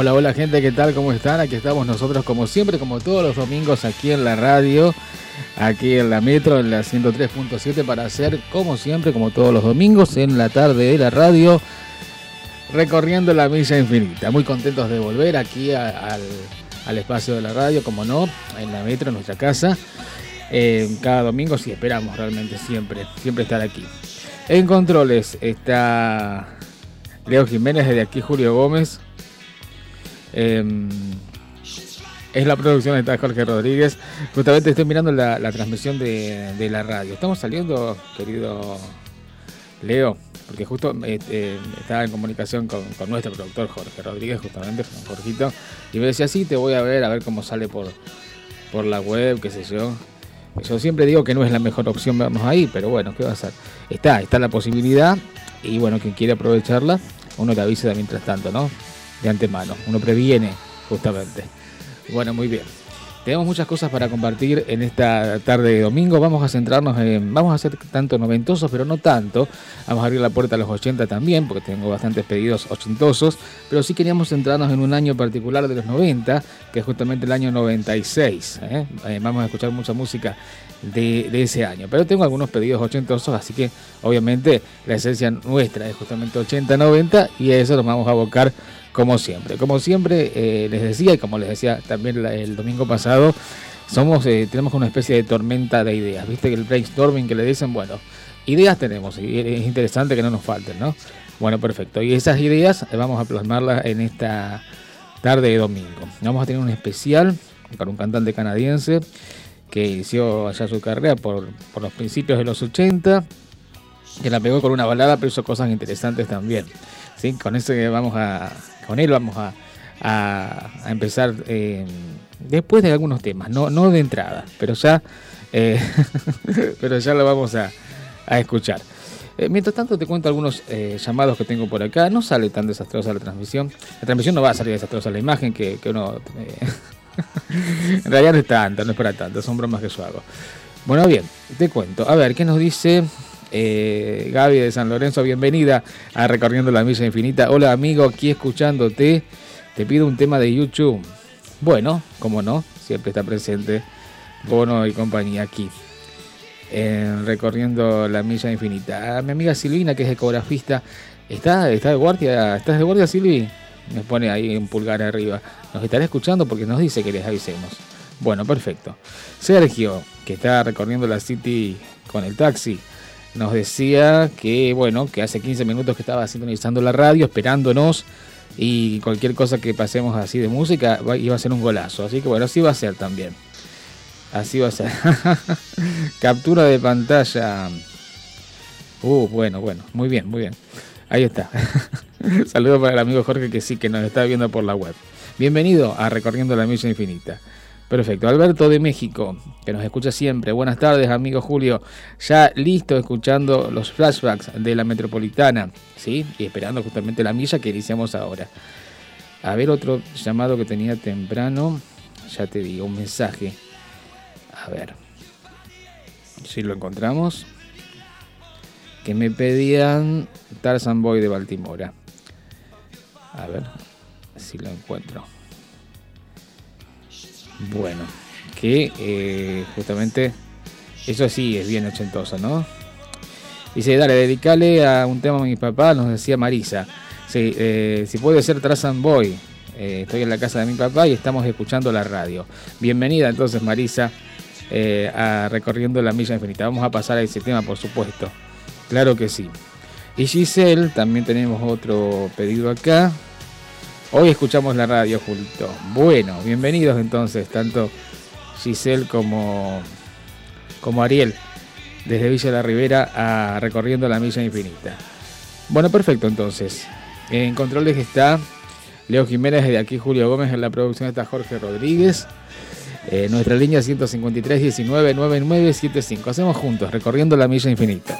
Hola, hola gente, ¿qué tal? ¿Cómo están? Aquí estamos nosotros como siempre, como todos los domingos aquí en la radio, aquí en la metro, en la 103.7 para hacer como siempre, como todos los domingos, en la tarde de la radio, recorriendo la milla infinita. Muy contentos de volver aquí al, espacio de la radio, como no, en la metro, en nuestra casa. Eh, cada domingo sí esperamos realmente siempre, siempre estar aquí. En controles está Leo Jiménez, desde aquí Julio Gómez. Em, es la producción de Jorge Rodríguez. Justamente estoy mirando la, transmisión de, la radio. Estamos saliendo, querido Leo, porque justo eh, eh, estaba en comunicación con, nuestro productor Jorge Rodríguez, justamente, con Jorgito, y me decía, sí, te voy a ver, a ver cómo sale por, por la web, qué sé yo. Yo siempre digo que no es la mejor opción vernos ahí, pero bueno, ¿qué va a hacer? Está, está la posibilidad, y bueno, quien quiere aprovecharla, uno te avisa mientras tanto, ¿no? De antemano. Uno previene justamente. Bueno, muy bien. Tenemos muchas cosas para compartir en esta tarde de domingo. Vamos a centrarnos en. Vamos a hacer tanto noventosos, pero no tanto. Vamos a abrir la puerta a los 80 también, porque tengo bastantes pedidos ochentosos. Pero sí queríamos centrarnos en un año particular de los 90, que es justamente el año 96. ¿eh? Eh, vamos a escuchar mucha música de, de, ese año. Pero tengo algunos pedidos ochentosos, así que obviamente la esencia nuestra es justamente 80-90 y a eso nos vamos a abocar como siempre. Como siempre eh, les decía y como les decía también el domingo pasado, somos eh, tenemos una especie de tormenta de ideas. Viste que el brainstorming que le dicen, bueno, ideas tenemos y es interesante que no nos falten, ¿no? Bueno, perfecto. Y esas ideas eh, vamos a plasmarlas en esta tarde de domingo. Vamos a tener un especial para un cantante canadiense que inició allá su carrera por, por los principios de los 80, que la pegó con una balada, pero hizo cosas interesantes también. ¿sí? Con eso vamos a, con él vamos a, empezar eh, después de algunos temas, no, no de entrada, pero ya, eh, pero ya lo vamos a, escuchar. Eh, mientras tanto te cuento algunos llamados que tengo por acá. No sale tan desastrosa la transmisión. La transmisión no va a salir desastrosa la imagen que, uno... en realidad no es tanto, no es para tanto, son bromas que yo hago. Bueno, bien, te cuento. A ver, ¿qué nos dice eh, Gaby de San Lorenzo, bienvenida a Recorriendo la Milla Infinita. Hola amigo, aquí escuchándote. Te pido un tema de YouTube. Bueno, como no, siempre está presente Bono y compañía aquí. recorriendo la milla infinita. mi amiga Silvina, que es ecografista, ¿está, está de guardia? ¿Estás de guardia, Silvi? Me pone ahí un pulgar arriba. Nos estará escuchando porque nos dice que les avisemos. Bueno, perfecto. Sergio, que está recorriendo la City con el taxi nos decía que, bueno, que hace 15 minutos que estaba sintonizando la radio, esperándonos, y cualquier cosa que pasemos así de música iba a ser un golazo. Así que bueno, así va a ser también. Así va a ser. Captura de pantalla. Uh, bueno, bueno, muy bien, muy bien. Ahí está. Saludos para el amigo Jorge que sí, que nos está viendo por la web. Bienvenido a Recorriendo la Misión Infinita. Perfecto. Alberto de México, que nos escucha siempre. Buenas tardes, amigo Julio. Ya listo escuchando los flashbacks de la metropolitana, ¿sí? Y esperando justamente la milla que iniciamos ahora. A ver, otro llamado que tenía temprano. Ya te digo, un mensaje. A ver. Si lo encontramos. Que me pedían Tarzan Boy de Baltimora. A ver si lo encuentro. Bueno, que eh, justamente eso sí es bien ochentoso, ¿no? Dice, dale, dedicale a un tema a mi papá, nos decía Marisa. Sí, eh, si puede ser Trazan Boy. Eh, estoy en la casa de mi papá y estamos escuchando la radio. Bienvenida entonces Marisa a Recorriendo la Milla Infinita. Vamos a pasar a ese tema, por supuesto. Claro que sí. Y Giselle, también tenemos otro pedido acá. Hoy escuchamos la radio junto. Bueno, bienvenidos entonces, tanto Giselle como, como Ariel, desde Villa la Ribera a Recorriendo la Milla Infinita. Bueno, perfecto entonces. En controles está Leo Jiménez, de aquí Julio Gómez, en la producción está Jorge Rodríguez. Eh, nuestra línea 153 19 9975. Hacemos juntos, recorriendo la milla infinita.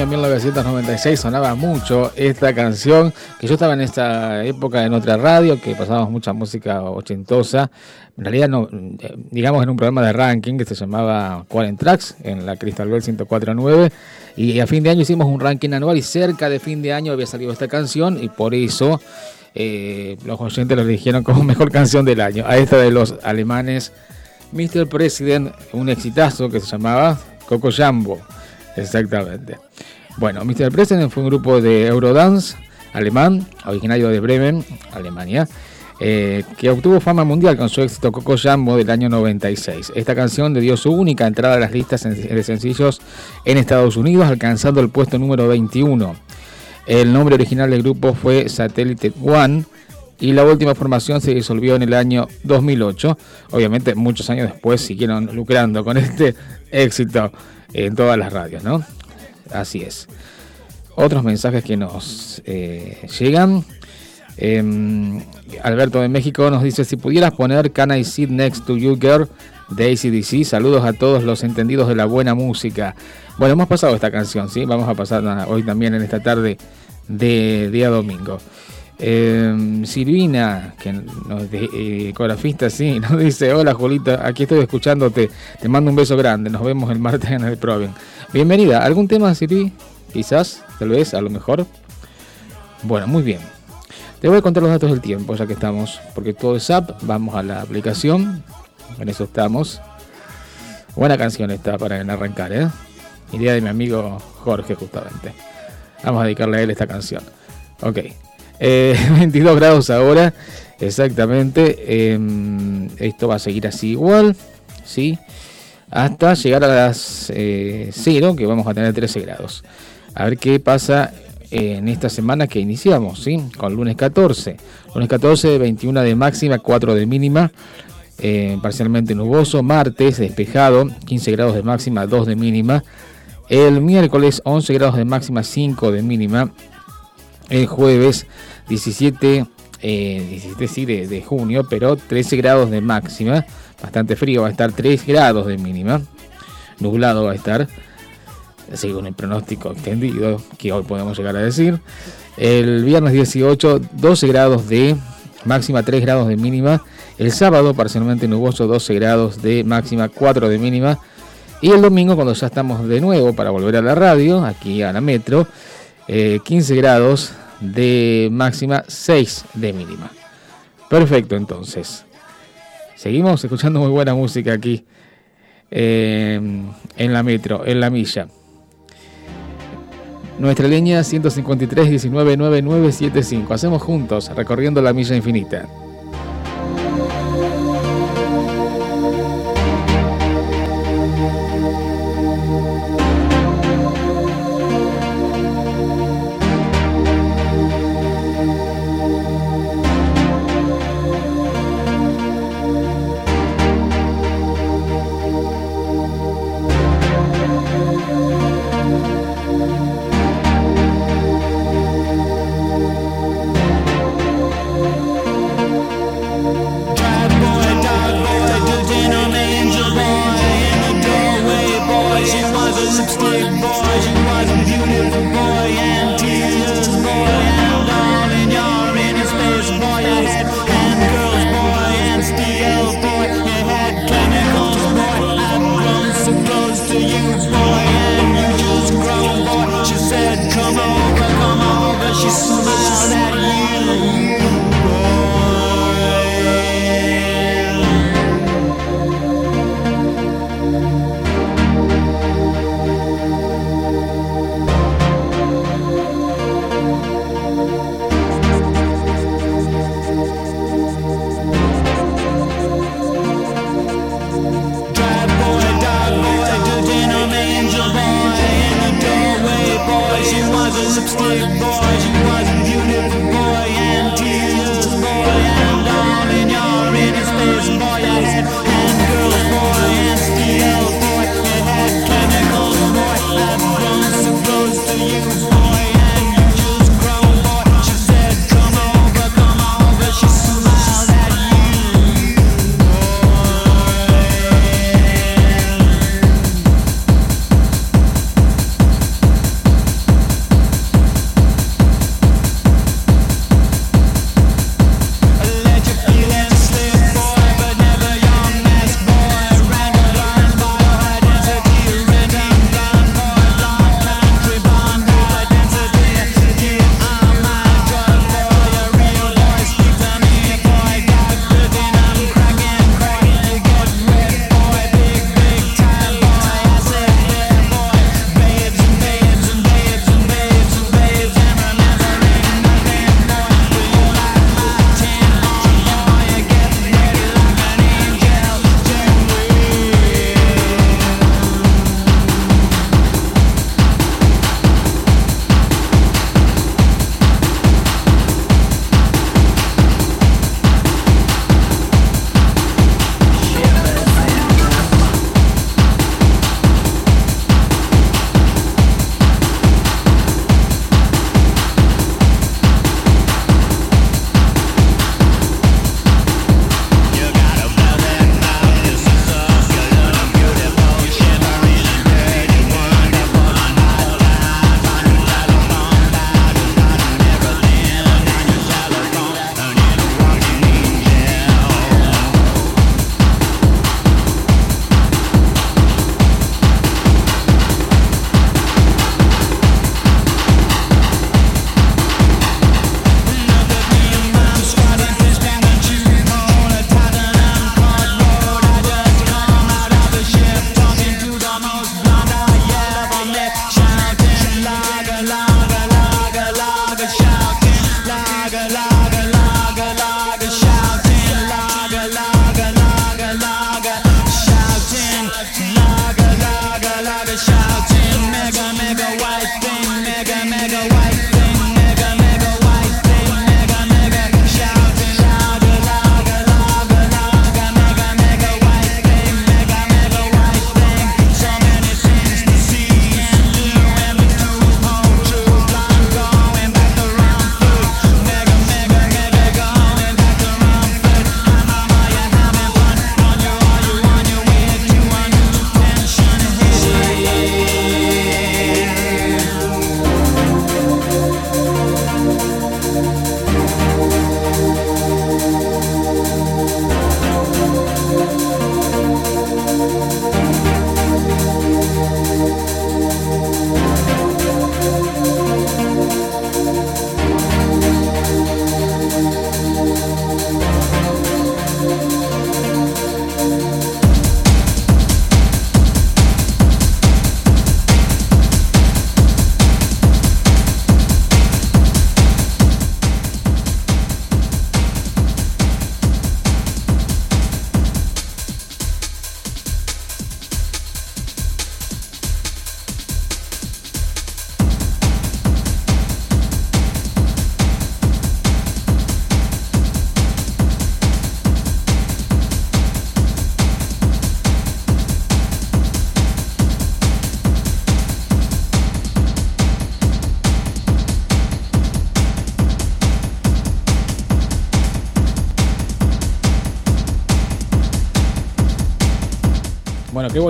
Año 1996 sonaba mucho esta canción, que yo estaba en esta época en otra radio, que pasábamos mucha música ochentosa, en realidad no, eh, digamos en un programa de ranking que se llamaba Qualen Tracks, en la Crystal Bell 1049, y a fin de año hicimos un ranking anual y cerca de fin de año había salido esta canción y por eso eh, los oyentes lo eligieron como mejor canción del año, a esta de los alemanes Mr. President, un exitazo que se llamaba Coco Jambo. Exactamente. Bueno, Mr. President fue un grupo de Eurodance alemán, originario de Bremen, Alemania, eh, que obtuvo fama mundial con su éxito Coco Jambo del año 96. Esta canción le dio su única entrada a las listas de sencillos en Estados Unidos, alcanzando el puesto número 21. El nombre original del grupo fue Satellite One y la última formación se disolvió en el año 2008. Obviamente muchos años después siguieron lucrando con este éxito en todas las radios, ¿no? Así es. Otros mensajes que nos eh, llegan. Em, Alberto de México nos dice, si pudieras poner Can I Sit Next to You Girl de ACDC, saludos a todos los entendidos de la buena música. Bueno, hemos pasado esta canción, ¿sí? Vamos a pasar hoy también en esta tarde de día domingo. Eh, Silvina, que nos de, eh, ecografista, sí, nos dice, hola Julita, aquí estoy escuchándote, te mando un beso grande, nos vemos el martes en el Proven. Bienvenida, ¿algún tema, Silvi? Quizás, tal vez, a lo mejor. Bueno, muy bien. Te voy a contar los datos del tiempo, ya que estamos, porque todo es app, vamos a la aplicación, en eso estamos. Buena canción esta para arrancar, ¿eh? Idea de mi amigo Jorge, justamente. Vamos a dedicarle a él esta canción. Ok. 22 eh, grados ahora, exactamente. Em, esto va a seguir así igual, ¿sí? Hasta llegar a las 0, eh, que vamos a tener 13 grados. A ver qué pasa en esta semana que iniciamos, ¿sí? Con lunes 14. Lunes 14, 21 de máxima, 4 de mínima. Eh, parcialmente nuboso. Martes, despejado, 15 grados de máxima, 2 de mínima. El miércoles 11 grados de máxima, 5 de mínima. El jueves 17, eh, de, junio, pero 13 grados de máxima. Bastante frío, va a estar 3 grados de mínima. Nublado va a estar, según el pronóstico extendido que hoy podemos llegar a decir. El viernes 18, 12 grados de máxima, 3 grados de mínima. El sábado parcialmente nuboso, 12 grados de máxima, 4 de mínima. Y el domingo, cuando ya estamos de nuevo para volver a la radio, aquí a la metro, 15 eh, grados de máxima, 6 de mínima. Perfecto, entonces. Seguimos escuchando muy buena música aquí eh, en la metro, en la milla. Nuestra línea 153 19 9975. Hacemos juntos recorriendo la milla infinita.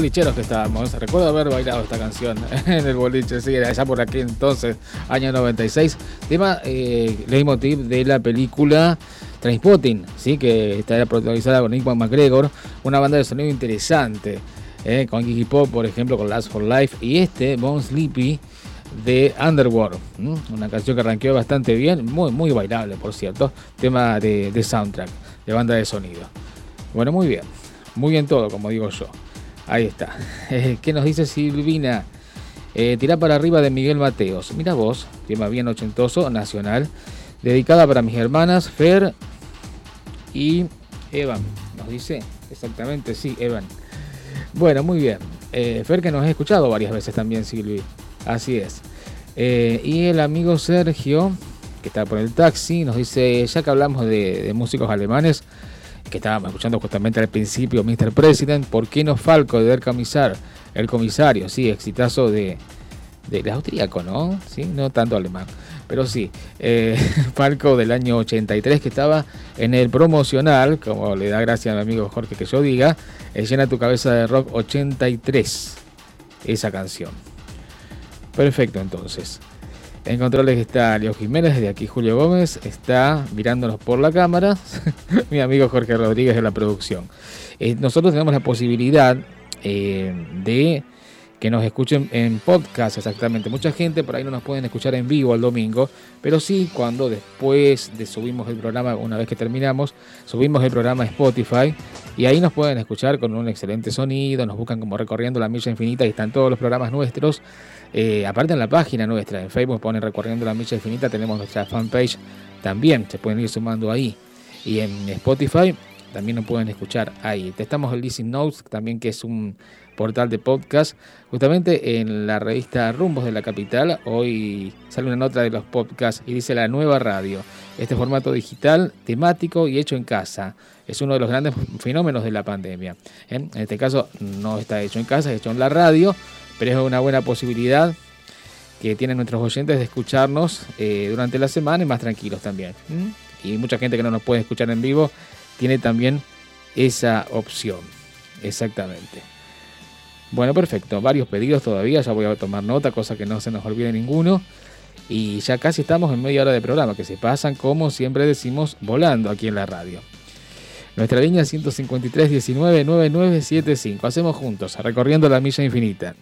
Bolicheros que estábamos. Recuerdo haber bailado esta canción en el boliche, sí, allá por aquí entonces, año 96. Tema eh, leitmotiv de la película Trainspotting, ¿sí? que está protagonizada con Nick McGregor, una banda de sonido interesante, ¿eh? con Kiki Pop, por ejemplo, con Last for Life, y este, Bone Sleepy, de Underworld, una canción que arranqueó bastante bien, muy, muy bailable, por cierto, tema de, soundtrack, de banda de sonido. Bueno, muy bien, muy bien todo, como digo yo. Ahí está. ¿Qué nos dice Silvina? Eh, Tirá para arriba de Miguel Mateos. Mira vos, tema bien ochentoso, nacional, dedicada para mis hermanas Fer y Evan. Nos dice exactamente, sí, Evan. Bueno, muy bien. Eh, Fer que nos ha escuchado varias veces también, Silvi. Así es. Eh, y el amigo Sergio, que está por el taxi, nos dice, ya que hablamos de, músicos alemanes, que estábamos escuchando justamente al principio, Mr. President, ¿por qué no Falco de Der Comisar? El comisario, sí, exitazo de, de, austríaco, ¿no? Sí, no tanto alemán. Pero sí, eh, Falco del año 83 que estaba en el promocional, como le da gracia a mi amigo Jorge que yo diga, llena tu cabeza de rock 83, esa canción. Perfecto, entonces. En controles está Leo Jiménez, de aquí Julio Gómez, está mirándonos por la cámara, mi amigo Jorge Rodríguez de la producción. Eh, nosotros tenemos la posibilidad eh, de que nos escuchen en podcast exactamente. Mucha gente por ahí no nos pueden escuchar en vivo el domingo, pero sí cuando después de subimos el programa, una vez que terminamos, subimos el programa a Spotify y ahí nos pueden escuchar con un excelente sonido, nos buscan como recorriendo la milla infinita y están todos los programas nuestros. Eh, aparte en la página nuestra, en Facebook ponen recorriendo la milla infinita, tenemos nuestra fanpage también, se pueden ir sumando ahí. Y en Spotify también nos pueden escuchar ahí. Estamos el Listening Notes, también que es un portal de podcast. Justamente en la revista Rumbos de la Capital, hoy sale una nota de los podcasts y dice la nueva radio. Este formato digital, temático y hecho en casa. Es uno de los grandes fenómenos de la pandemia. ¿eh? En este caso no está hecho en casa, es hecho en la radio, pero es una buena posibilidad que tienen nuestros oyentes de escucharnos eh, durante la semana y más tranquilos también. Y mucha gente que no nos puede escuchar en vivo tiene también esa opción. Exactamente. Bueno, perfecto. Varios pedidos todavía. Ya voy a tomar nota, cosa que no se nos olvide ninguno. Y ya casi estamos en media hora de programa, que se pasan, como siempre decimos, volando aquí en la radio. Nuestra línea 153 19 9975. Hacemos juntos, recorriendo la milla infinita.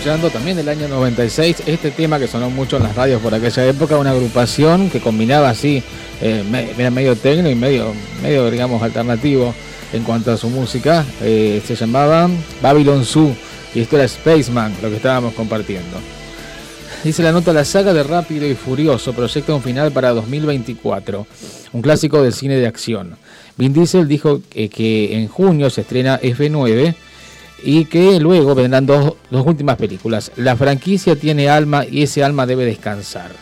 Escuchando también del año 96 este tema que sonó mucho en las radios por aquella época, una agrupación que combinaba así, eh, era medio técnico y medio, medio, digamos, alternativo en cuanto a su música. Eh, se llamaba Babylon Zoo y esto era Spaceman, lo que estábamos compartiendo. Dice la nota la saga de Rápido y Furioso proyecta un final para 2024, un clásico del cine de acción. Vin Diesel dijo que en junio se estrena F9 y que luego vendrán dos, últimas películas. La franquicia tiene alma y ese alma debe descansar.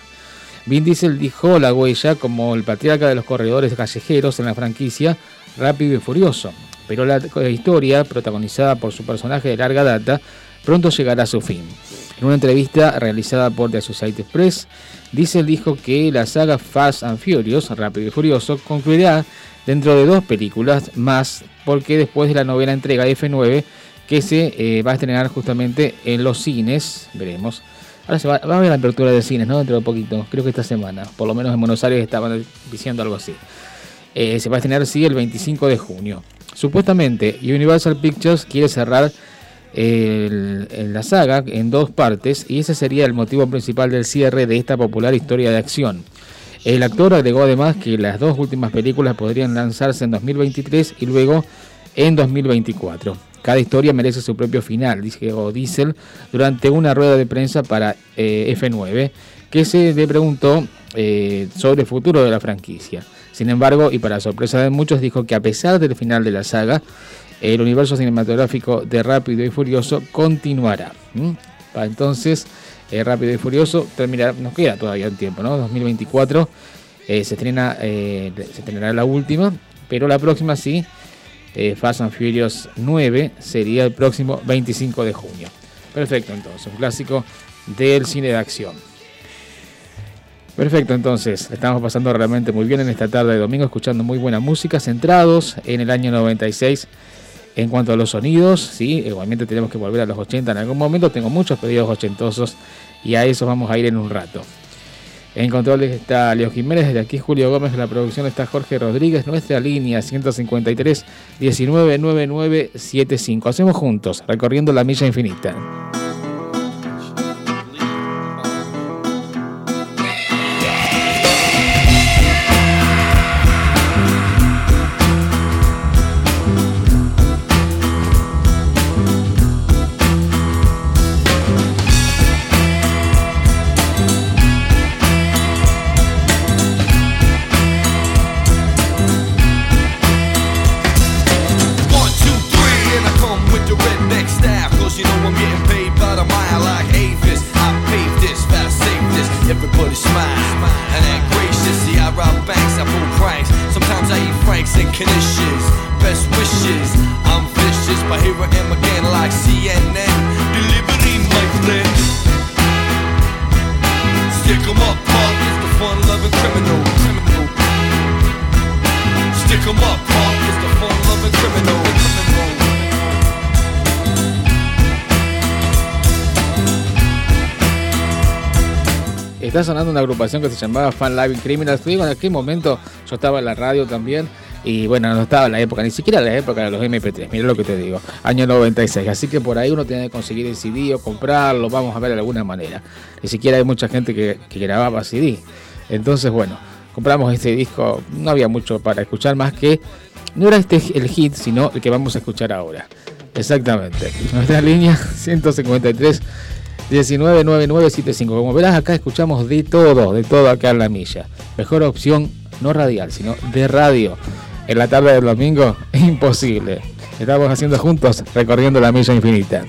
Vin Diesel dijo la huella como el patriarca de los corredores callejeros en la franquicia Rápido y Furioso, pero la historia, protagonizada por su personaje de larga data, pronto llegará a su fin. En una entrevista realizada por The Associated Press, Diesel dijo que la saga Fast and Furious, Rápido y Furioso, concluirá dentro de dos películas más, porque después de la novena entrega de F9 que se eh, va a estrenar justamente en los cines, veremos. Ahora se va, a ver la apertura de cines, ¿no? Dentro de poquito, creo que esta semana, por lo menos en Buenos Aires estaban diciendo algo así. Eh, se va a estrenar, sí, el 25 de junio. Supuestamente, Universal Pictures quiere cerrar la saga en dos partes y ese sería el motivo principal del cierre de esta popular historia de acción. El actor agregó además que las dos últimas películas podrían lanzarse en 2023 y luego en 2024. Cada historia merece su propio final, dijo Diesel durante una rueda de prensa para eh, F9, que se le preguntó eh, sobre el futuro de la franquicia. Sin embargo, y para sorpresa de muchos, dijo que a pesar del final de la saga, el universo cinematográfico de Rápido y Furioso continuará. Para entonces, eh, Rápido y Furioso terminará, nos queda todavía un tiempo, ¿no? 2024 se, estrena, se estrenará la última, pero la próxima sí eh, Fast and Furious 9 sería el próximo 25 de junio. Perfecto, entonces, un clásico del cine de acción. Perfecto, entonces, estamos pasando realmente muy bien en esta tarde de domingo, escuchando muy buena música, centrados en el año 96 en cuanto a los sonidos, sí, igualmente tenemos que volver a los 80 en algún momento, tengo muchos pedidos ochentosos y a eso vamos a ir en un rato. En controles está Leo Jiménez, desde aquí Julio Gómez, en la producción está Jorge Rodríguez, nuestra línea 153 199975. Hacemos juntos, recorriendo la milla infinita. Una agrupación que se llamaba Fan Live Criminals. Digo, en aquel momento yo estaba en la radio también. Y bueno, no estaba en la época, ni siquiera en la época de los MP3, mira lo que te digo, año 96. Así que por ahí uno tiene que conseguir el CD o comprarlo, vamos a ver de alguna manera. Ni siquiera hay mucha gente que, que grababa CD. Entonces, bueno, compramos este disco, no había mucho para escuchar más que, no era este el hit, sino el que vamos a escuchar ahora. Exactamente. Nuestra línea 153 199975. Como verás, acá escuchamos de todo, de todo acá en la milla. Mejor opción, no radial, sino de radio. En la tarde del domingo, imposible. Estamos haciendo juntos, recorriendo la milla infinita.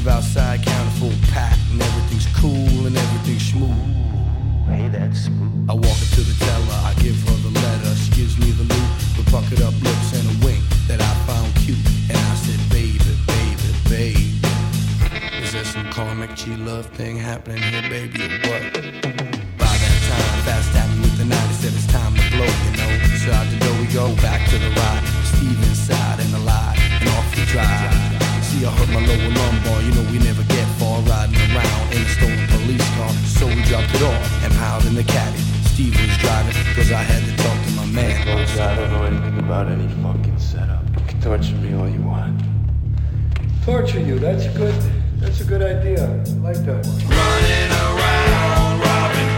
leave outside, count a full pack, and everything's cool and everything's smooth. Hey, that's smooth. I walk into the teller, I give her the letter, she gives me the loot, with puckered up lips and a wink that I found cute, and I said, baby, baby, baby. Is there some karmic G love thing happening here, baby, or what? By that time, fast tapping with the night, he said it's time to blow, you know. So out the door we go, back to the ride. Steve inside and alive, and off the drive. See, I hurt my lower lumbar. out in the caddy. Steve was driving, cause I had to talk to my man. Coach, I don't know anything about any fucking setup. You can torture me all you want. Torture you, that's good. That's a good idea. I like that one. Running around, robbing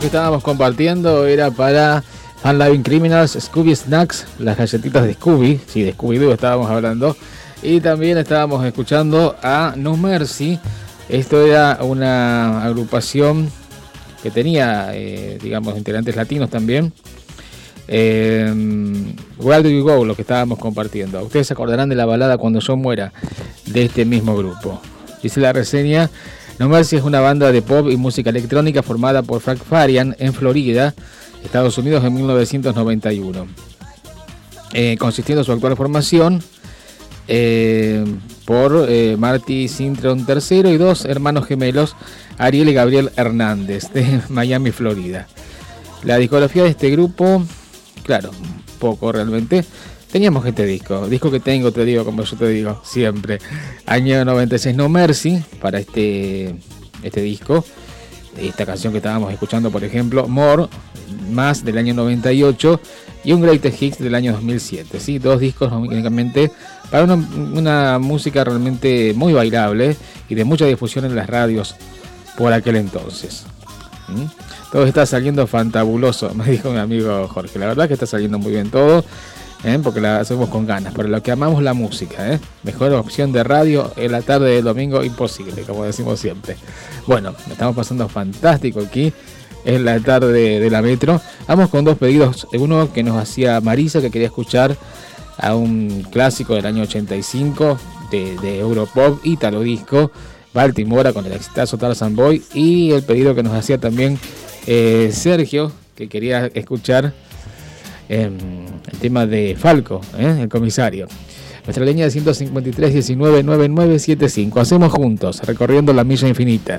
que estábamos compartiendo era para Fan Living Criminals, Scooby Snacks, las galletitas de Scooby, sí, de Scooby-Doo estábamos hablando. Y también estábamos escuchando a No Mercy. Esto era una agrupación que tenía, eh, digamos, integrantes latinos también. Eh, Where Do You Go, lo que estábamos compartiendo. Ustedes se acordarán de la balada Cuando yo muera, de este mismo grupo. Dice la reseña, No Mercy es una banda de pop y música electrónica formada por Frank Farian en Florida, Estados Unidos en 1991. Eh, consistiendo su actual formación eh, por eh, Marty Sintron III y dos hermanos gemelos, Ariel y Gabriel Hernández, de Miami, Florida. La discografía de este grupo, claro, poco realmente. Teníamos este disco, disco que tengo, te digo, como yo te digo, siempre. Año 96, No Mercy, para este, este disco. Esta canción que estábamos escuchando, por ejemplo, More, más del año 98, y un Greatest Hits del año 2007. ¿sí? Dos discos únicamente para una, música realmente muy bailable y de mucha difusión en las radios por aquel entonces. Todo está saliendo fantabuloso, me dijo mi amigo Jorge. La verdad que está saliendo muy bien todo, ¿eh? porque la hacemos con ganas. Pero lo que amamos la música, ¿eh? mejor opción de radio en la tarde del domingo imposible, como decimos siempre. Bueno, estamos pasando fantástico aquí en la tarde de la metro. Vamos con dos pedidos. Uno que nos hacía Marisa, que quería escuchar a un clásico del año 85 de, de Europop, Italo Disco, Baltimora con el exitazo Tarzan Boy. Y el pedido que nos hacía también eh, Sergio, que quería escuchar eh, el tema de Falco, eh, el comisario. Nuestra línea de 153 19 9975. Hacemos juntos, recorriendo la milla infinita.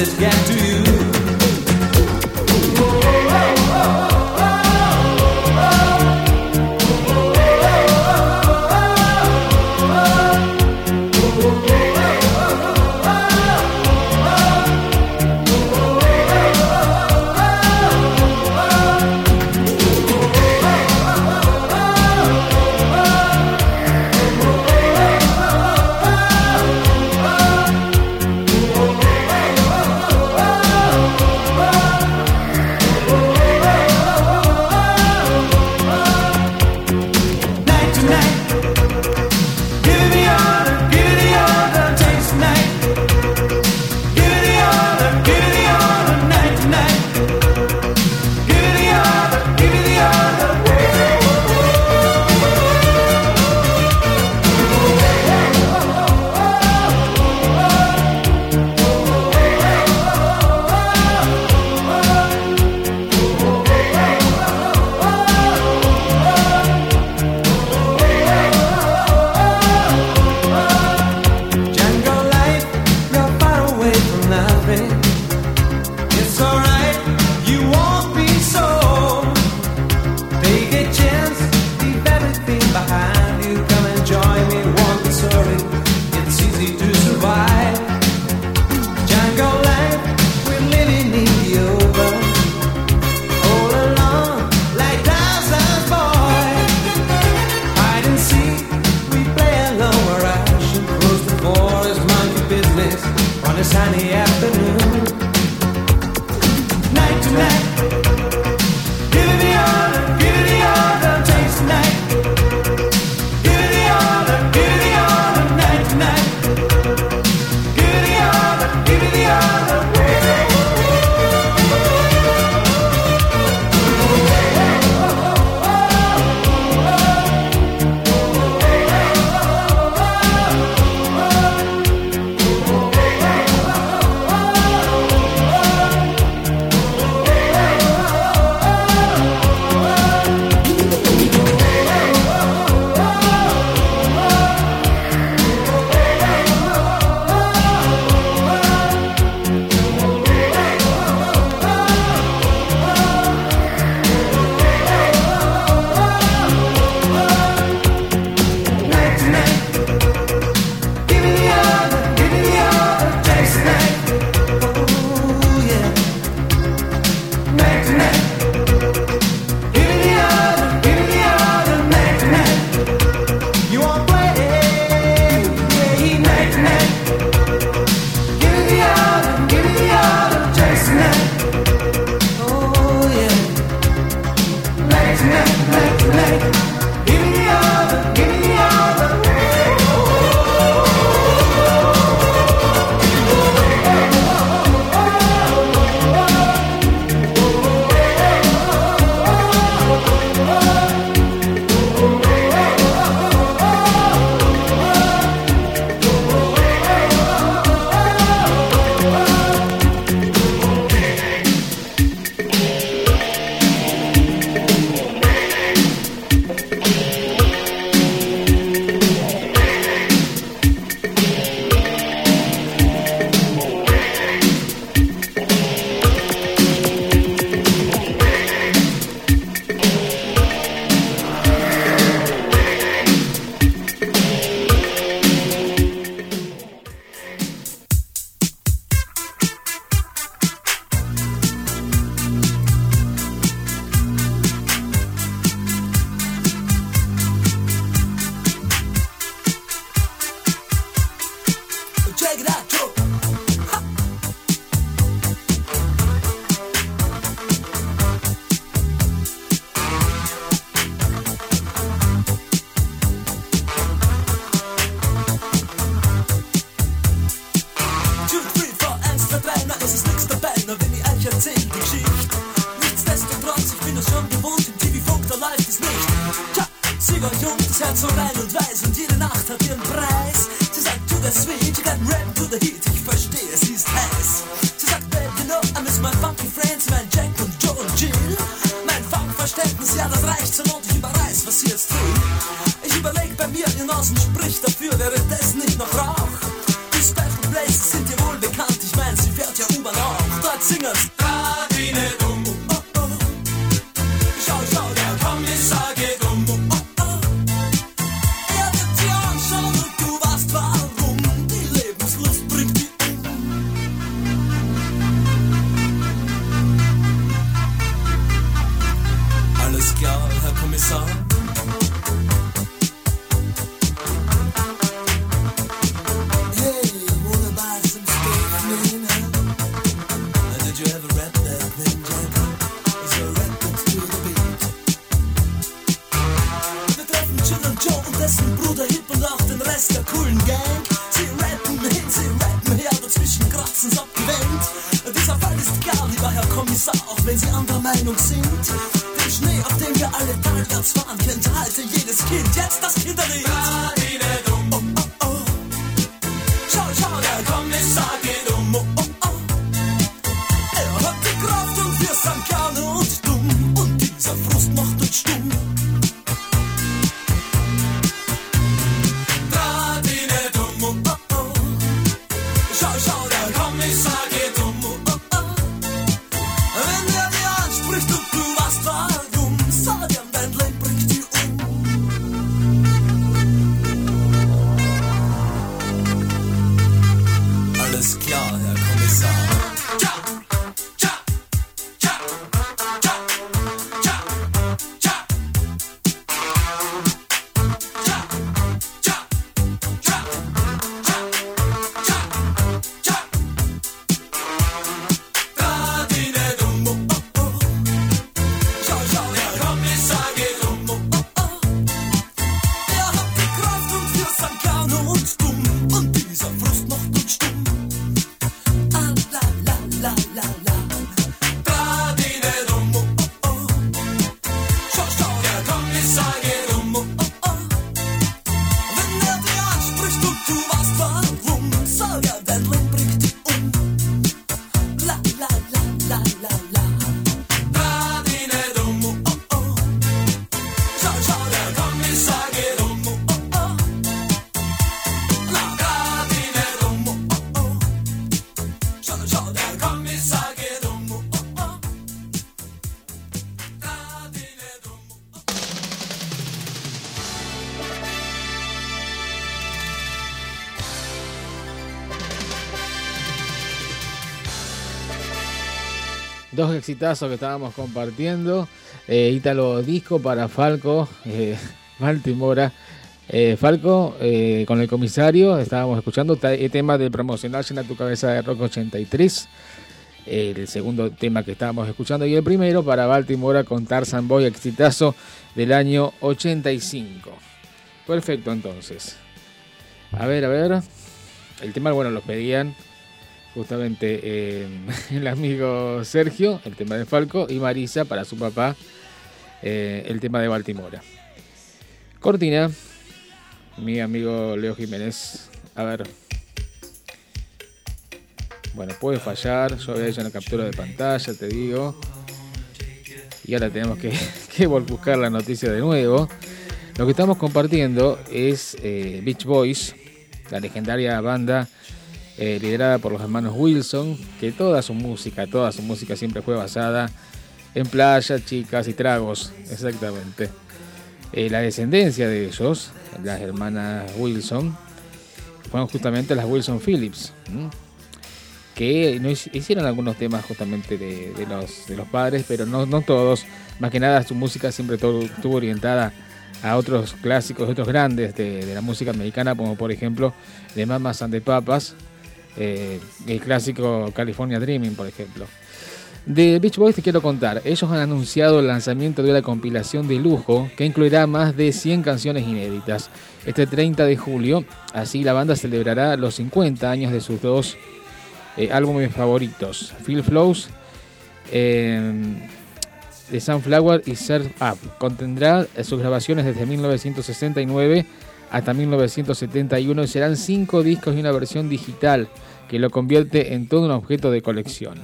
message get to you? começar. Dos que estábamos compartiendo. Eh, Ítalo Disco para Falco, eh, Baltimora. Eh, Falco, eh, con el comisario, estábamos escuchando el tema del promocional Llena tu cabeza de Rock 83. El segundo tema que estábamos escuchando y el primero para Baltimora con Tarzan Boy, exitazo del año 85. Perfecto, entonces. A ver, a ver. El tema, bueno, lo pedían justamente eh, el amigo Sergio, el tema de Falco, y Marisa para su papá, eh, el tema de Baltimora. Cortina, mi amigo Leo Jiménez. A ver. Bueno, puede fallar. Yo había hecho una captura de pantalla, te digo. Y ahora tenemos que, que buscar la noticia de nuevo. Lo que estamos compartiendo es eh, Beach Boys, la legendaria banda eh, liderada por los hermanos Wilson, que toda su música, toda su música siempre fue basada en playa, chicas y tragos, exactamente. Eh, la descendencia de ellos, las hermanas Wilson, fueron justamente las Wilson Phillips, que hicieron algunos temas justamente de, los, de los padres, pero no, no todos. Más que nada su música siempre estuvo orientada a otros clásicos, otros grandes de, la música americana, como por ejemplo de Mamas and the Papas, eh, el clásico California Dreaming, por ejemplo. De Beach Boys te quiero contar, ellos han anunciado el lanzamiento de una compilación de lujo que incluirá más de 100 canciones inéditas. Este 30 de julio, así la banda celebrará los 50 años de sus dos eh, álbumes favoritos, Phil Flows, eh, de Sunflower y Surf Up. Contendrá eh, sus grabaciones desde 1969 hasta 1971 y serán cinco discos y una versión digital que lo convierte en todo un objeto de colección.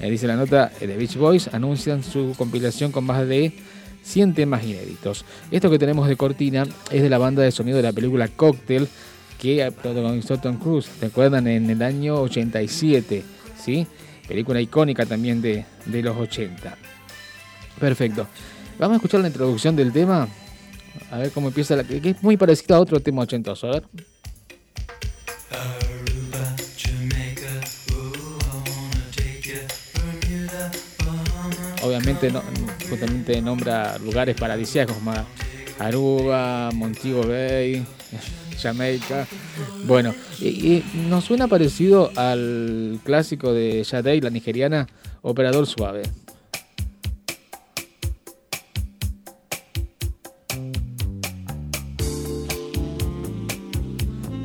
Eh, dice la nota eh, de Beach Boys, anuncian su compilación con más de 100 temas inéditos. Esto que tenemos de cortina es de la banda de sonido de la película Cocktail que protagonizó Tom Cruise, ¿recuerdan? En el año 87, ¿sí? Película icónica también de, de los 80. Perfecto. Vamos a escuchar la introducción del tema. A ver cómo empieza, la, que es muy parecido a otro tema ochentoso. A ver. Obviamente no, justamente nombra lugares paradisíacos como Aruba, Montego Bay, Jamaica. Bueno, y, nos suena parecido al clásico de Sade, la nigeriana, Operador Suave.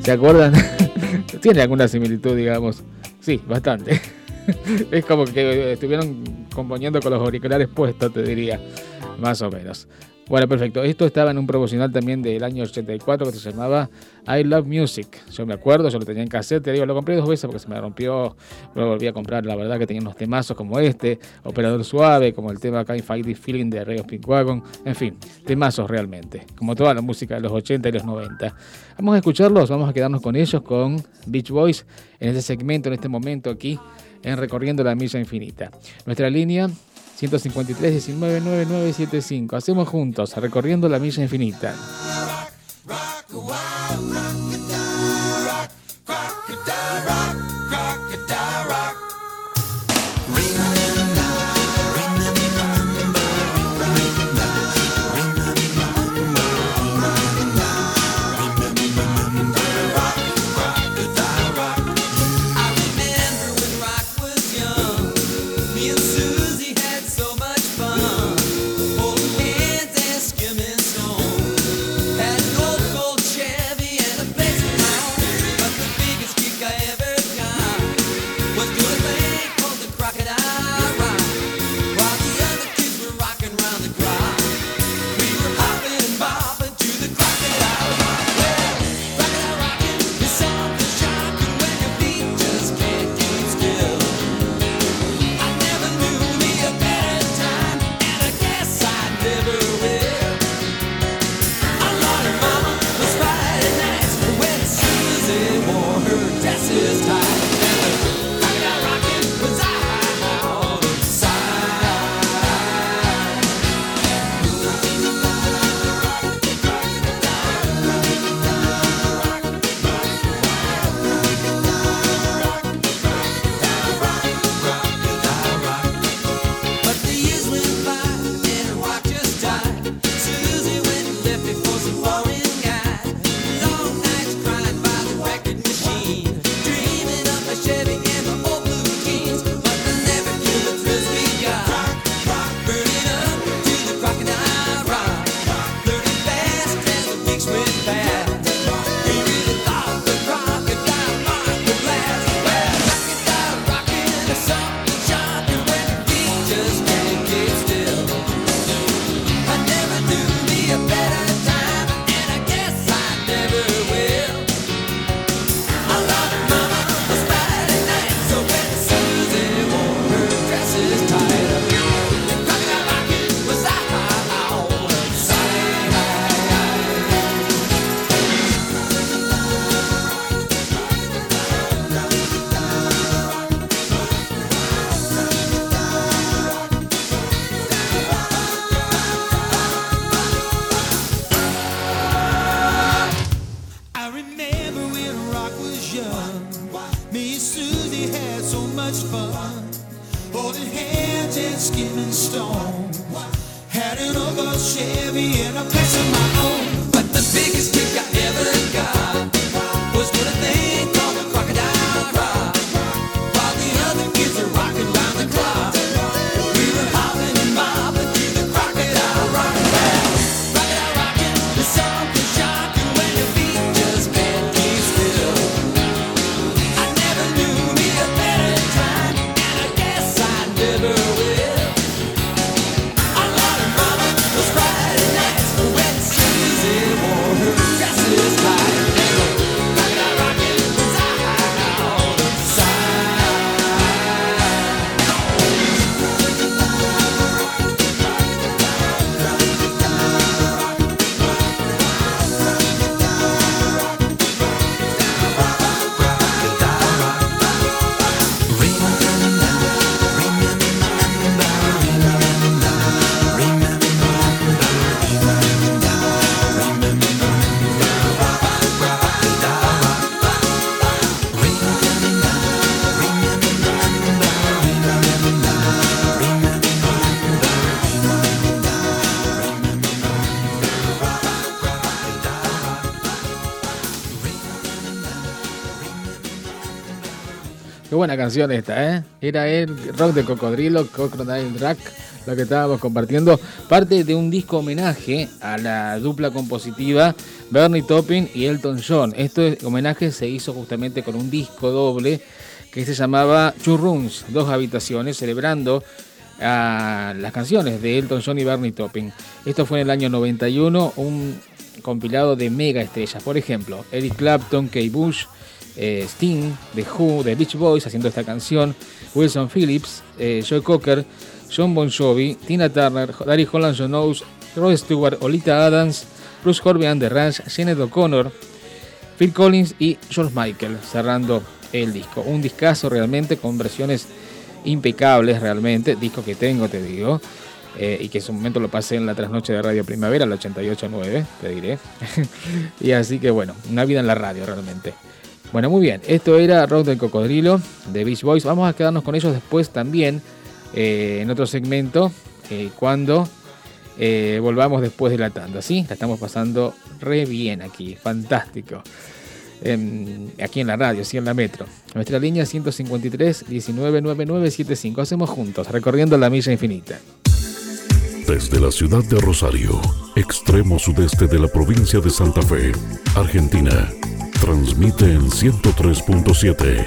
¿Se acuerdan? Tiene alguna similitud, digamos. Sí, bastante. es como que estuvieron componiendo con los auriculares puestos, te diría. Más o menos. Bueno, perfecto. Esto estaba en un promocional también del año 84 que se llamaba I Love Music. Yo me acuerdo, yo lo tenía en cassette, te digo, lo compré dos veces porque se me rompió. Luego volví a comprar, la verdad que tenía unos temazos como este, Operador Suave, como el tema Can't Fight the Feeling de Ray Wagon. En fin, temazos realmente. Como toda la música de los 80 y los 90. Vamos a escucharlos, vamos a quedarnos con ellos, con Beach Boys, en este segmento, en este momento aquí, en Recorriendo la Milla Infinita. Nuestra línea 153 19 9975. Hacemos juntos, recorriendo la milla infinita. Canción esta, ¿eh? Era el rock de cocodrilo, Crocodile Rack, lo que estábamos compartiendo. Parte de un disco homenaje a la dupla compositiva Bernie Taupin y Elton John. Este homenaje se hizo justamente con un disco doble que se llamaba Two Rooms, dos habitaciones, celebrando a las canciones de Elton John y Bernie Taupin. Esto fue en el año 91, un compilado de mega estrellas. Por ejemplo, Eric Clapton, Kate Bush, eh, Sting, The Who, The Beach Boys haciendo esta canción, Wilson Phillips, eh, Joe Cocker, John Bon Jovi, Tina Turner, Gary Holland Jones, Rod Stewart, Olita Adams, Bruce Corbin and the Ranch, Janet O'Connor, Phil Collins y George Michael cerrando el disco. Un discazo realmente con versiones impecables realmente, disco que tengo te digo. eh, y que en su momento lo pasé en la trasnoche de Radio Primavera, la 88.9, te diré. y así que bueno, una vida en la radio realmente. Bueno, muy bien. Esto era Rock del Cocodrilo de Beach Boys. Vamos a quedarnos con ellos después también eh, en otro segmento eh, cuando eh, volvamos después de la tanda. ¿sí? La estamos pasando re bien aquí. Fantástico. Em, aquí en la radio, sí, en la metro. Nuestra línea 153 199975. Hacemos juntos, recorriendo la milla infinita. Desde la ciudad de Rosario, extremo sudeste de la provincia de Santa Fe, Argentina, transmite en 103.7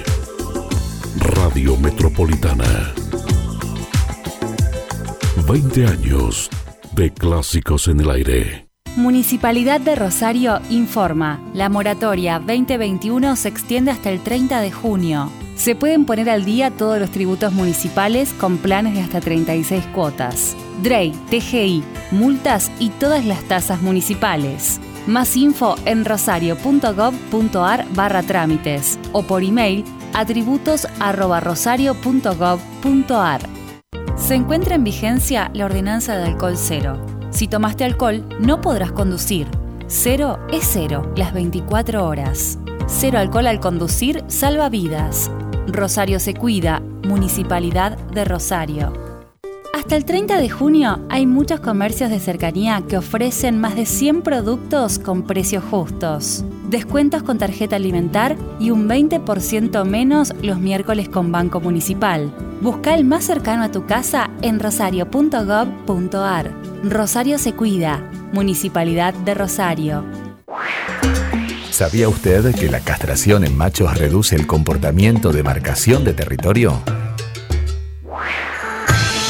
Radio Metropolitana. 20 años de clásicos en el aire. Municipalidad de Rosario informa. La moratoria 2021 se extiende hasta el 30 de junio. Se pueden poner al día todos los tributos municipales con planes de hasta 36 cuotas. DREI, TGI, multas y todas las tasas municipales. Más info en rosario.gov.ar barra trámites o por email a tributos@rosario.gov.ar. Se encuentra en vigencia la ordenanza de alcohol cero. Si tomaste alcohol, no podrás conducir. Cero es cero, las 24 horas. Cero alcohol al conducir salva vidas. Rosario se cuida, Municipalidad de Rosario. Hasta el 30 de junio hay muchos comercios de cercanía que ofrecen más de 100 productos con precios justos. Descuentos con tarjeta alimentar y un 20% menos los miércoles con Banco Municipal. Busca el más cercano a tu casa en rosario.gov.ar. Rosario se cuida. Municipalidad de Rosario. ¿Sabía usted que la castración en machos reduce el comportamiento de marcación de territorio?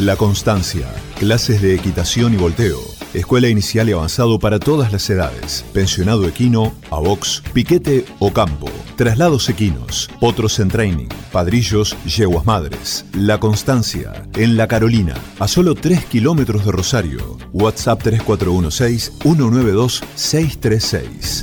La Constancia, clases de equitación y volteo, escuela inicial y avanzado para todas las edades, pensionado equino, a box, piquete o campo, traslados equinos, potros en training, padrillos, yeguas madres. La Constancia, en La Carolina, a solo 3 kilómetros de Rosario. WhatsApp 3416-192-636.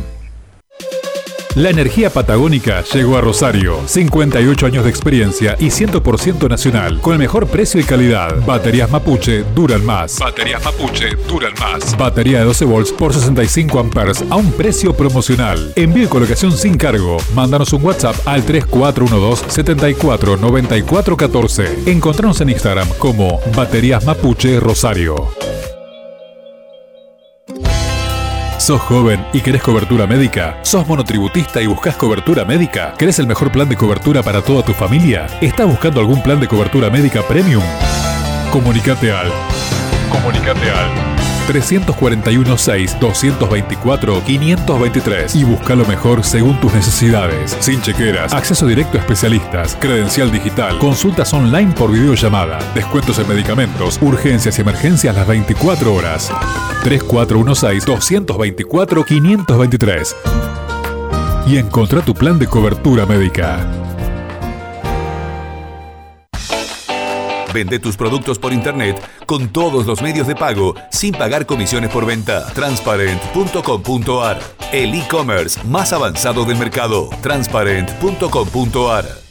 La energía patagónica llegó a Rosario. 58 años de experiencia y 100% nacional. Con el mejor precio y calidad. Baterías Mapuche duran más. Baterías Mapuche duran más. Batería de 12 volts por 65 amperes a un precio promocional. Envío y colocación sin cargo. Mándanos un WhatsApp al 3412 74 94 14. Encontranos en Instagram como Baterías Mapuche Rosario. ¿Sos joven y querés cobertura médica? ¿Sos monotributista y buscas cobertura médica? ¿Querés el mejor plan de cobertura para toda tu familia? ¿Estás buscando algún plan de cobertura médica premium? Comunicate al. Comunicate al 341 6 224 523 y busca lo mejor según tus necesidades. Sin chequeras, acceso directo a especialistas, credencial digital, consultas online por videollamada, descuentos en medicamentos, urgencias y emergencias las 24 horas. 3416 224 523 y encontrá tu plan de cobertura médica. Vende tus productos por internet con todos los medios de pago sin pagar comisiones por venta. Transparent.com.ar El e-commerce más avanzado del mercado. Transparent.com.ar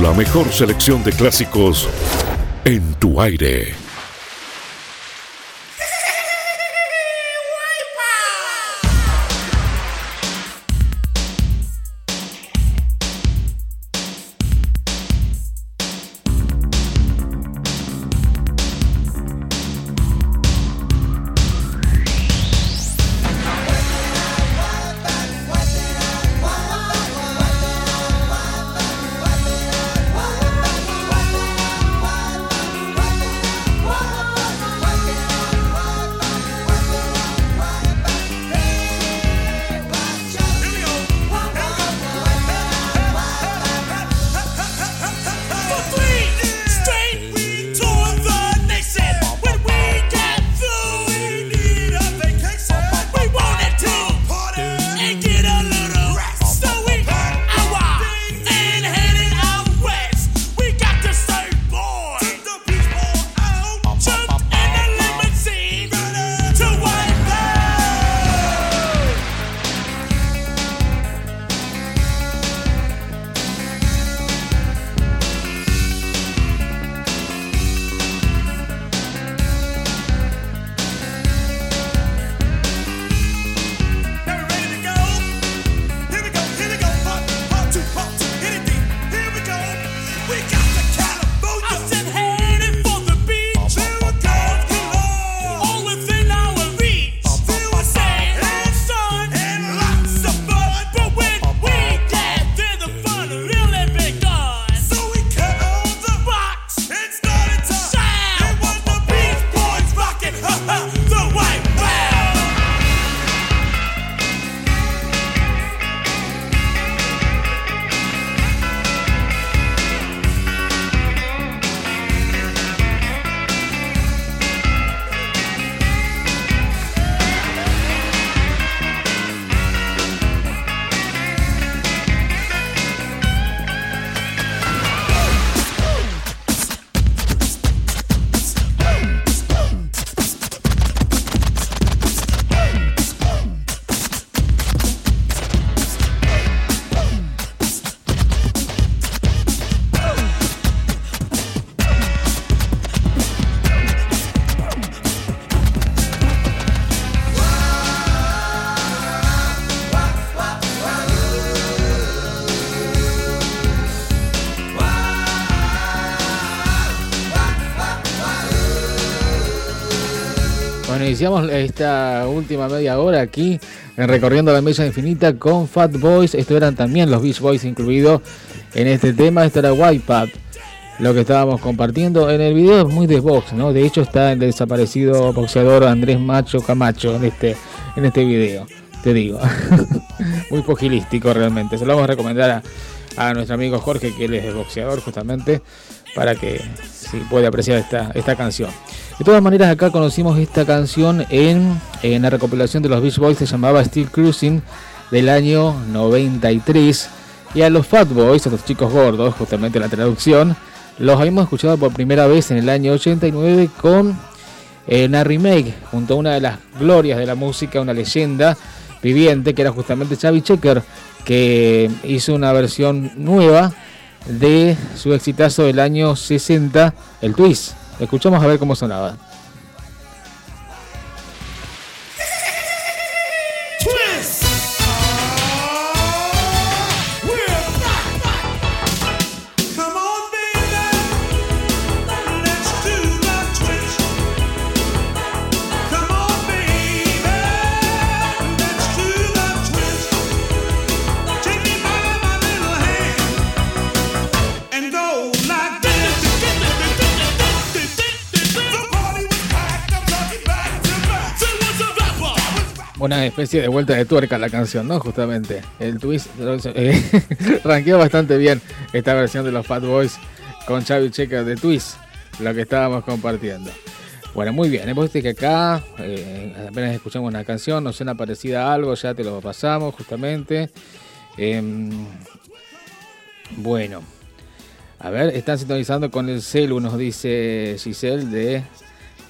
La mejor selección de clásicos en tu aire. Iniciamos esta última media hora aquí en Recorriendo la Mesa Infinita con Fat Boys. Esto eran también los Beach Boys incluidos en este tema. Esto era Wipeout, lo que estábamos compartiendo. En el video es muy de box, ¿no? De hecho está el desaparecido boxeador Andrés Macho Camacho en este, en este video, te digo. muy pugilístico realmente. Se lo vamos a recomendar a, a nuestro amigo Jorge, que él es boxeador justamente, para que si puede apreciar esta, esta canción. De todas maneras, acá conocimos esta canción en, en la recopilación de los Beach Boys, se llamaba Still Cruising del año 93. Y a los Fat Boys, a los chicos gordos, justamente la traducción, los habíamos escuchado por primera vez en el año 89 con eh, una remake, junto a una de las glorias de la música, una leyenda viviente, que era justamente Xavi Checker, que hizo una versión nueva de su exitazo del año 60, el Twist. Escuchamos a ver cómo sonaba. Especie de vuelta de tuerca la canción, ¿no? Justamente. El twist eh, ranqueó bastante bien esta versión de los Fat Boys con Xavi Checa de Twist, lo que estábamos compartiendo. Bueno, muy bien. Hemos visto que acá eh, apenas escuchamos una canción, nos suena parecida a algo, ya te lo pasamos justamente. Em, bueno, a ver, están sintonizando con el celu, nos dice Giselle de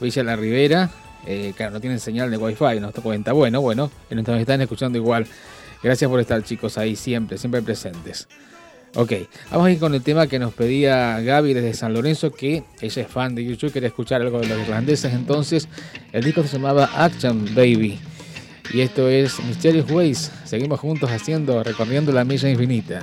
Villa La Ribera. Eh, claro, no tienen señal de wifi, nos cuenta. Bueno, bueno, nos están escuchando igual. Gracias por estar, chicos, ahí siempre, siempre presentes. Ok, vamos a ir con el tema que nos pedía Gaby desde San Lorenzo, que ella es fan de YouTube, quiere escuchar algo de los irlandeses. Entonces, el disco se llamaba Action Baby. Y esto es Mysterious Ways. Seguimos juntos haciendo, recorriendo la milla infinita.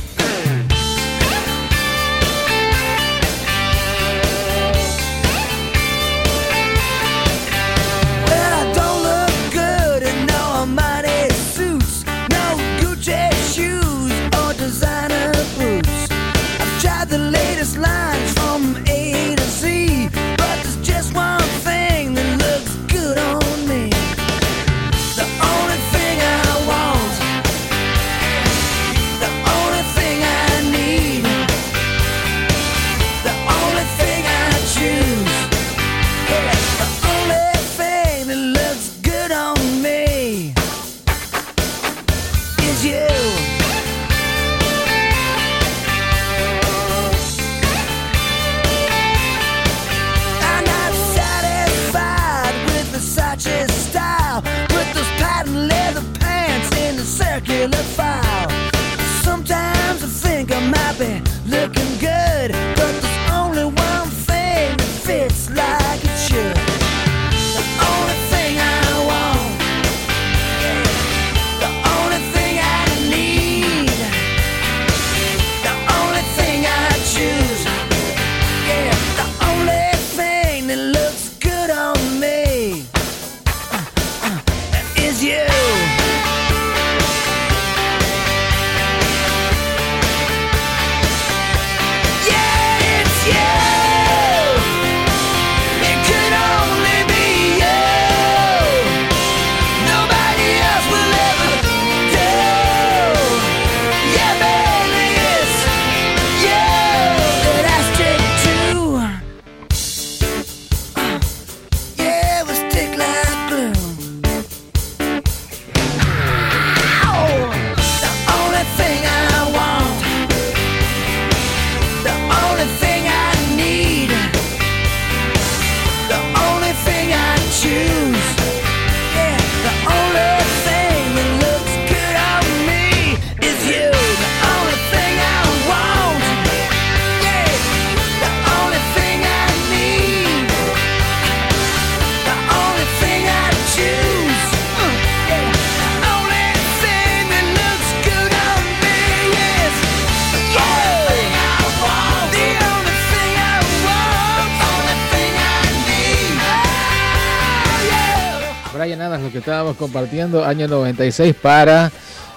Compartiendo, año 96 para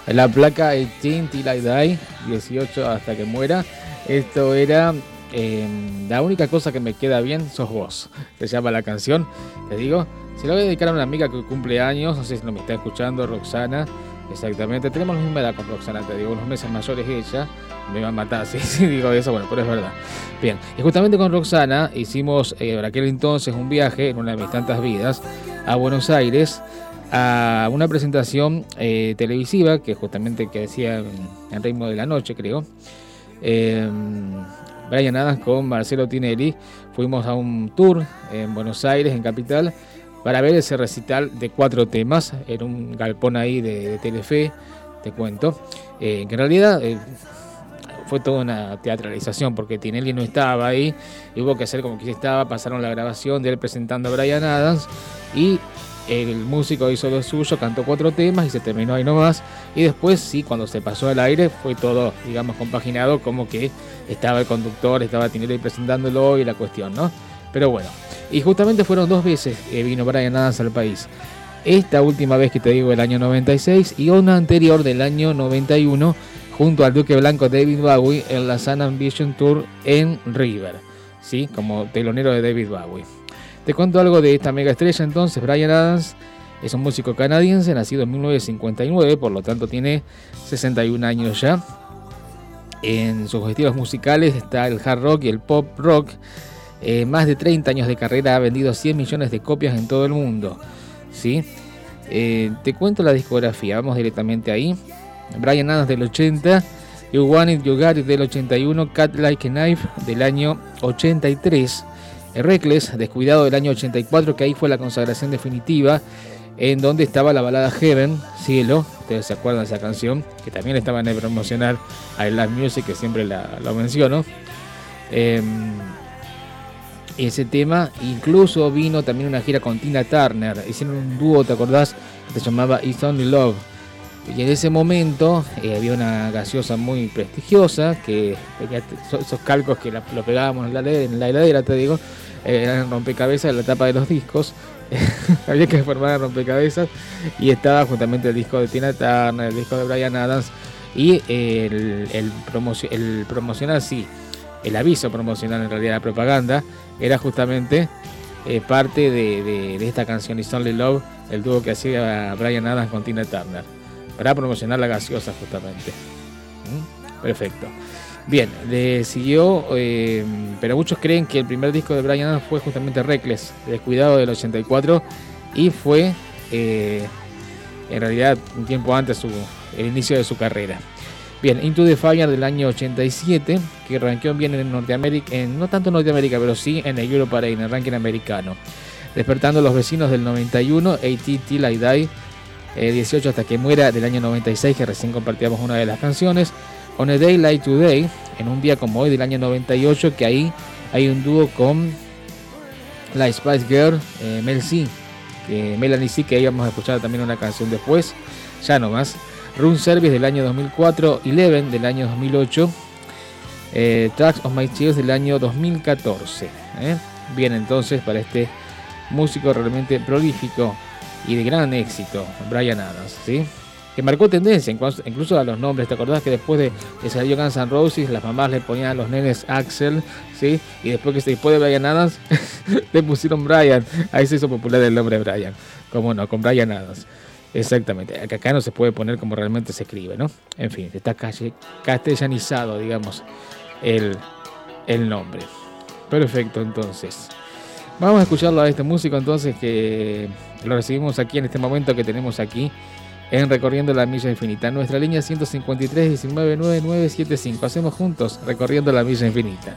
la placa 18 Till I Die, 18 hasta que muera. Esto era eh, La única cosa que me queda bien sos vos, se llama la canción. Te digo, se lo voy a dedicar a una amiga que cumple años, no sé si no me está escuchando, Roxana. Exactamente, tenemos la misma edad con Roxana, te digo, unos meses mayores ella. Me va a matar si sí, digo eso, bueno, pero es verdad. Bien, y justamente con Roxana hicimos eh, aquel entonces un viaje en una de mis tantas vidas a Buenos Aires a una presentación eh, televisiva que justamente que decía en, ritmo de la noche, creo. Eh, Brian Adams con Marcelo Tinelli fuimos a un tour en Buenos Aires, en Capital, para ver ese recital de cuatro temas en un galpón ahí de, Telefe, te cuento. Eh, que en realidad eh, fue toda una teatralización porque Tinelli no estaba ahí y hubo que hacer como que estaba. Pasaron la grabación de él presentando a Brian Adams y el músico hizo lo suyo, cantó cuatro temas y se terminó ahí nomás. Y después, sí, cuando se pasó al aire, fue todo, digamos, compaginado, como que estaba el conductor, estaba Tinelli presentándolo y la cuestión, ¿no? Pero bueno, y justamente fueron dos veces que vino Brian Adams al país. Esta última vez que te digo, el año 96, y una anterior del año 91, junto al Duque Blanco David Bowie en la Sun Ambition Tour en River, ¿sí? Como telonero de David Bowie. Te cuento algo de esta mega estrella entonces, Brian Adams es un músico canadiense, nacido en 1959, por lo tanto tiene 61 años ya. En sus estilos musicales está el hard rock y el pop rock. Eh, más de 30 años de carrera, ha vendido 100 millones de copias en todo el mundo. ¿sí? Eh, te cuento la discografía, vamos directamente ahí. Brian Adams del 80, You Want It, You Got It del 81, Cut Like a Knife del año 83. Reckless, Descuidado del año 84, que ahí fue la consagración definitiva, en donde estaba la balada Heaven, Cielo, ustedes se acuerdan de esa canción, que también estaba en el promocional a Live Music, que siempre la, lo menciono. Eh, ese tema, incluso vino también una gira con Tina Turner, hicieron un dúo, ¿te acordás? Que se llamaba It's Only Love. Y en ese momento eh, había una gaseosa muy prestigiosa, que esos calcos que la, lo pegábamos en la, la heladera, te digo, eran rompecabezas en la tapa de los discos. había que formar rompecabezas y estaba juntamente el disco de Tina Turner, el disco de Brian Adams y el, el, el promocional, sí, el aviso promocional en realidad, la propaganda, era justamente eh, parte de, de, de, esta canción It's Only Love, el dúo que hacía Brian Adams con Tina Turner, para promocionar la gaseosa justamente. ¿Mm? Perfecto. Bien, le siguió, eh, pero muchos creen que el primer disco de Brian Adams fue justamente Reckless, Descuidado del 84, y fue eh, en realidad un tiempo antes su, el inicio de su carrera. Bien, Into the Fire del año 87, que ranqueó bien en Norteamérica, en, no tanto en Norteamérica, pero sí en el Europe en el ranking americano. Despertando a los vecinos del 91, AT Till I Die, eh, 18 hasta que muera del año 96, que recién compartíamos una de las canciones. On a Day Like Today, en un día como hoy del año 98, que ahí hay un dúo con la Spice Girl, eh, Mel C, que Melanie C, que ahí vamos a escuchar también una canción después, ya no más. Room Service del año 2004, Eleven del año 2008, eh, Tracks of My Tears del año 2014. ¿eh? Bien, entonces, para este músico realmente prolífico y de gran éxito, Brian Adams, ¿sí? Que marcó tendencia, incluso- a los nombres. ¿Te acordás que después de que salió Guns N' Roses, las mamás le ponían a los nenes Axel, ¿sí? Y después que se después de Brian Adams, le pusieron Brian. Ahí se hizo popular el nombre Brian. ¿Cómo no? Con Brian Adams. Exactamente. Acá, no se puede poner como realmente se escribe, ¿no? En fin, está castellanizado, digamos, el, el nombre. Perfecto, entonces. Vamos a escucharlo a este músico entonces que lo recibimos aquí en este momento que tenemos aquí en Recorriendo la Milla Infinita. Nuestra línea 153 19 9975. Hacemos juntos Recorriendo la Milla Infinita.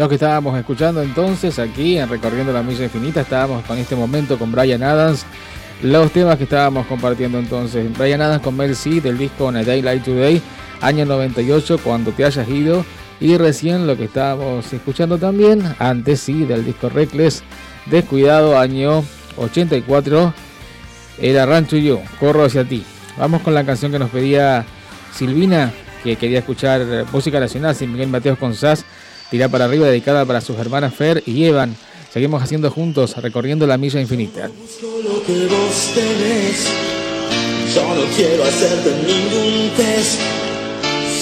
Los que estábamos escuchando entonces aquí en Recorriendo la Milla Infinita, estábamos con este momento con Brian Adams. Los temas que estábamos compartiendo entonces, Brian Adams con Mel C del disco On a Day Like Today, año 98, cuando te hayas ido. Y recién lo que estábamos escuchando también, antes sí, del disco Reckless, Descuidado, año 84, era Run to You, Corro hacia ti. Vamos con la canción que nos pedía Silvina, que quería escuchar música nacional, sin Miguel Mateos con tirar para arriba, dedicada para sus hermanas Fer y Evan. Seguimos haciendo juntos, recorriendo la milla infinita. lo que vos tenés. Yo no quiero hacerte ningún test.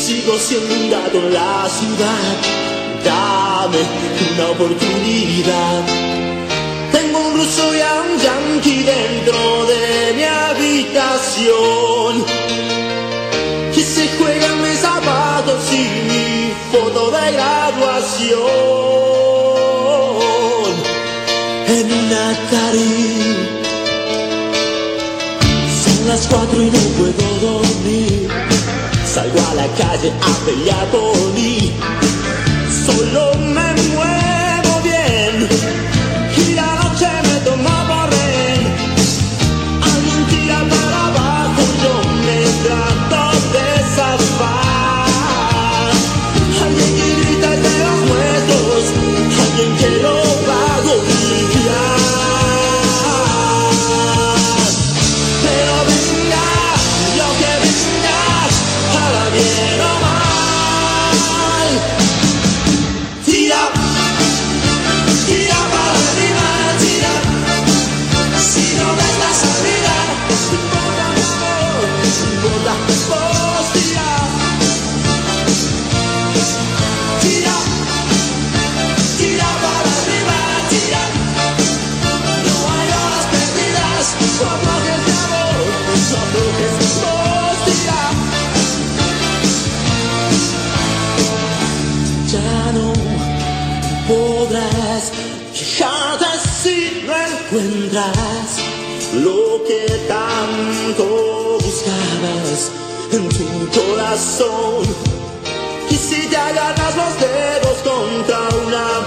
Sigo siendo un gato en la ciudad. Dame una oportunidad. Tengo un ruso y a un yankee dentro de mi habitación. Que se juegan mis zapatos y mi foto de En una Atari. Son las cuatro y no puedo dormir. Salgo a la calle a pelear por mí. Quejarte si no encuentras lo que tanto buscabas en tu corazón. Y si te agarras los dedos contra una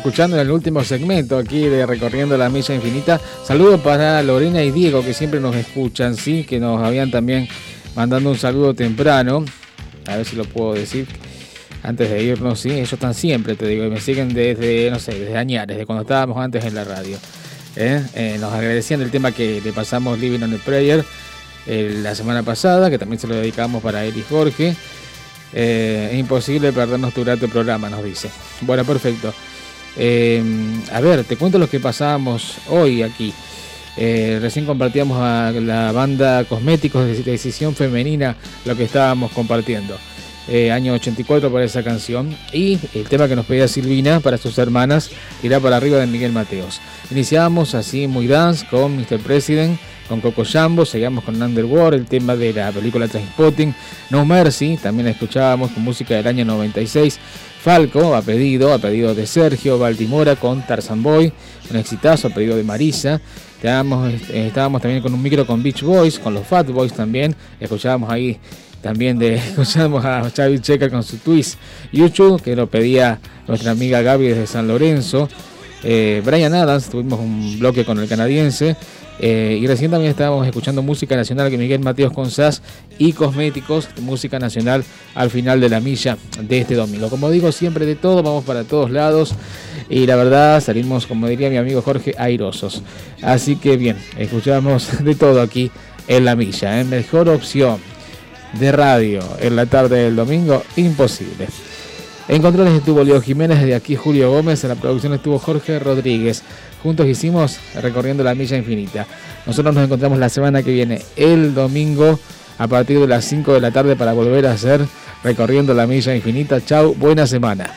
escuchando en el último segmento aquí de Recorriendo la Milla Infinita. Saludos para Lorena y Diego que siempre nos escuchan, sí, que nos habían también mandando un saludo temprano. A ver si lo puedo decir antes de irnos, sí, ellos están siempre, te digo, y me siguen desde, no sé, desde Añares, desde cuando estábamos antes en la radio. ¿eh? Eh, nos agradecían el tema que le pasamos Living on the Prayer eh, la semana pasada, que también se lo dedicamos para él y Jorge. Es imposible perdernos tu grato programa, nos dice. Bueno, perfecto. Eh, a ver, te cuento lo que pasábamos hoy aquí. Eh, recién compartíamos a la banda Cosméticos de Decisión Femenina lo que estábamos compartiendo. Eh, año 84 para esa canción. Y el tema que nos pedía Silvina para sus hermanas irá para arriba de Miguel Mateos. Iniciamos así muy dance con Mr. President, con Coco Jambo, seguíamos con Underworld, el tema de la película Trainspotting, No Mercy, también la escuchábamos con música del año 96. Falco, a pedido, a pedido de Sergio Baltimora con Tarzan Boy, un exitazo a pedido de Marisa. Estábamos, eh, estábamos también con un micro con Beach Boys, con los Fat Boys también. Escuchábamos ahí también de escuchamos a Xavi Checa con su twist YouTube, que lo pedía nuestra amiga Gaby desde San Lorenzo. Eh, Brian Adams, tuvimos un bloque con el canadiense. Eh, y recién también estábamos escuchando música nacional que Miguel Mateos con SAS y Cosméticos, música nacional al final de la milla de este domingo. Como digo, siempre de todo, vamos para todos lados y la verdad salimos, como diría mi amigo Jorge, airosos. Así que bien, escuchamos de todo aquí en la milla. ¿eh? Mejor opción de radio en la tarde del domingo, imposible. En controles estuvo Leo Jiménez, de aquí Julio Gómez, en la producción estuvo Jorge Rodríguez. Juntos hicimos recorriendo la milla infinita. Nosotros nos encontramos la semana que viene, el domingo, a partir de las 5 de la tarde para volver a hacer recorriendo la milla infinita. Chau, buena semana.